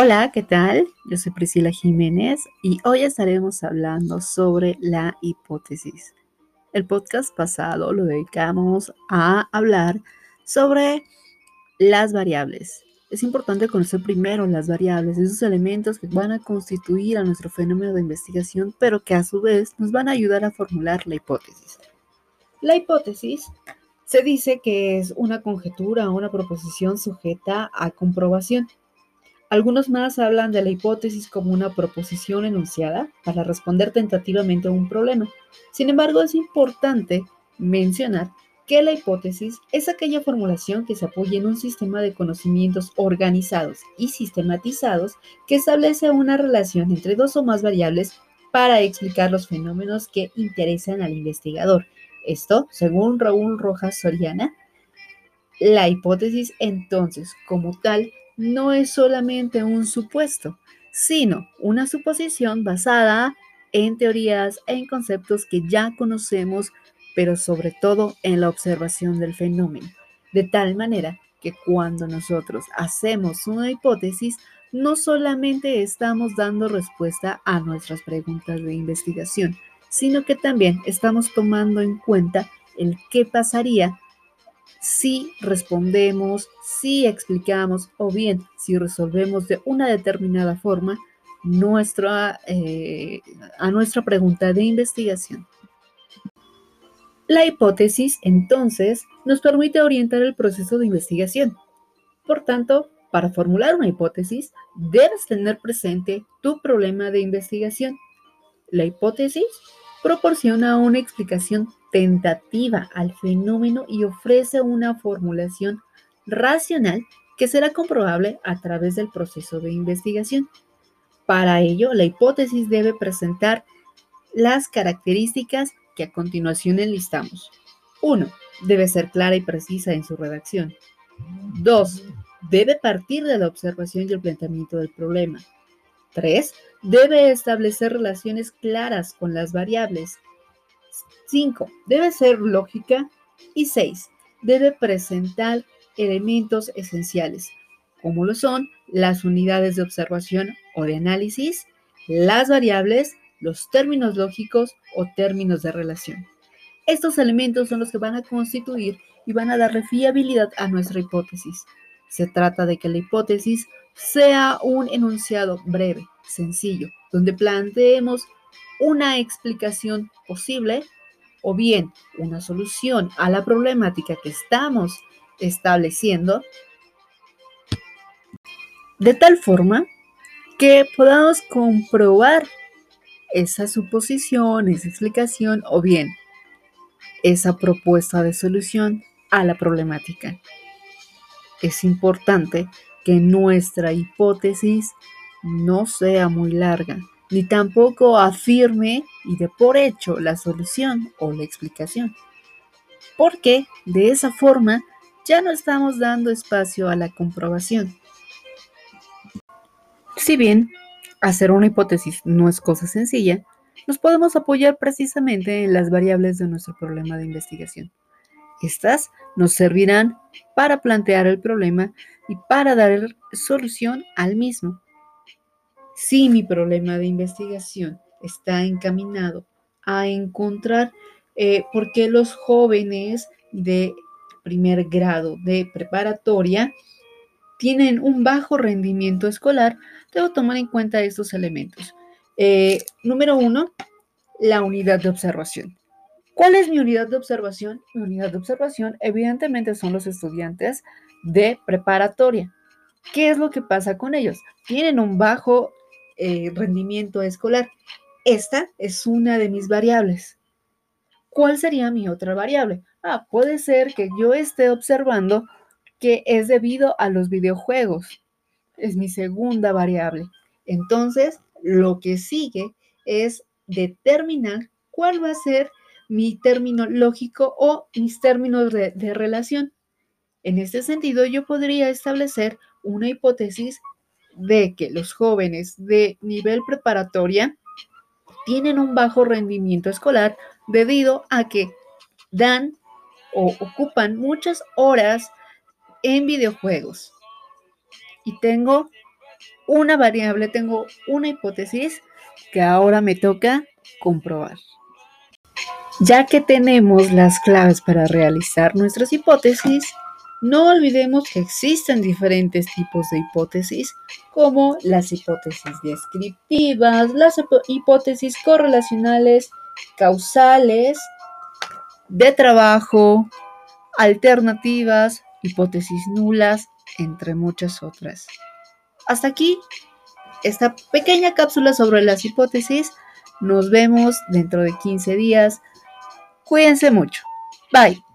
Hola, ¿qué tal? Yo soy Priscila Jiménez y hoy estaremos hablando sobre la hipótesis. El podcast pasado lo dedicamos a hablar sobre las variables. Es importante conocer primero las variables, esos elementos que van a constituir a nuestro fenómeno de investigación, pero que a su vez nos van a ayudar a formular la hipótesis. La hipótesis se dice que es una conjetura o una proposición sujeta a comprobación. Algunos más hablan de la hipótesis como una proposición enunciada para responder tentativamente a un problema. Sin embargo, es importante mencionar que la hipótesis es aquella formulación que se apoya en un sistema de conocimientos organizados y sistematizados que establece una relación entre dos o más variables para explicar los fenómenos que interesan al investigador. Esto, según Raúl Rojas Soriana, la hipótesis entonces, como tal, no es solamente un supuesto, sino una suposición basada en teorías en conceptos que ya conocemos, pero sobre todo en la observación del fenómeno, de tal manera que cuando nosotros hacemos una hipótesis, no solamente estamos dando respuesta a nuestras preguntas de investigación, sino que también estamos tomando en cuenta el qué pasaría si respondemos, si explicamos o bien si resolvemos de una determinada forma nuestra, eh, a nuestra pregunta de investigación. La hipótesis, entonces, nos permite orientar el proceso de investigación. Por tanto, para formular una hipótesis, debes tener presente tu problema de investigación. La hipótesis proporciona una explicación tentativa al fenómeno y ofrece una formulación racional que será comprobable a través del proceso de investigación. Para ello, la hipótesis debe presentar las características que a continuación enlistamos. 1. Debe ser clara y precisa en su redacción. 2. Debe partir de la observación y el planteamiento del problema. 3. Debe establecer relaciones claras con las variables. 5. Debe ser lógica. Y 6. Debe presentar elementos esenciales, como lo son las unidades de observación o de análisis, las variables, los términos lógicos o términos de relación. Estos elementos son los que van a constituir y van a dar fiabilidad a nuestra hipótesis. Se trata de que la hipótesis sea un enunciado breve, sencillo, donde planteemos una explicación posible o bien una solución a la problemática que estamos estableciendo, de tal forma que podamos comprobar esa suposición, esa explicación o bien esa propuesta de solución a la problemática. Es importante que nuestra hipótesis no sea muy larga, ni tampoco afirme y de por hecho la solución o la explicación. Porque de esa forma ya no estamos dando espacio a la comprobación. Si bien hacer una hipótesis no es cosa sencilla, nos podemos apoyar precisamente en las variables de nuestro problema de investigación. Estas nos servirán para plantear el problema y para dar solución al mismo. Si mi problema de investigación está encaminado a encontrar eh, por qué los jóvenes de primer grado de preparatoria tienen un bajo rendimiento escolar, debo tomar en cuenta estos elementos. Eh, número uno, la unidad de observación. ¿Cuál es mi unidad de observación? Mi unidad de observación evidentemente son los estudiantes de preparatoria. ¿Qué es lo que pasa con ellos? Tienen un bajo eh, rendimiento escolar. Esta es una de mis variables. ¿Cuál sería mi otra variable? Ah, puede ser que yo esté observando que es debido a los videojuegos. Es mi segunda variable. Entonces, lo que sigue es determinar cuál va a ser mi término lógico o mis términos de, relación. En este sentido, yo podría establecer una hipótesis de que los jóvenes de nivel preparatoria tienen un bajo rendimiento escolar debido a que dan o ocupan muchas horas en videojuegos. Y tengo una variable, tengo una hipótesis que ahora me toca comprobar. Ya que tenemos las claves para realizar nuestras hipótesis, no olvidemos que existen diferentes tipos de hipótesis, como las hipótesis descriptivas, las hipótesis correlacionales, causales, de trabajo, alternativas, hipótesis nulas, entre muchas otras. Hasta aquí esta pequeña cápsula sobre las hipótesis. Nos vemos dentro de 15 días. Cuídense mucho. Bye.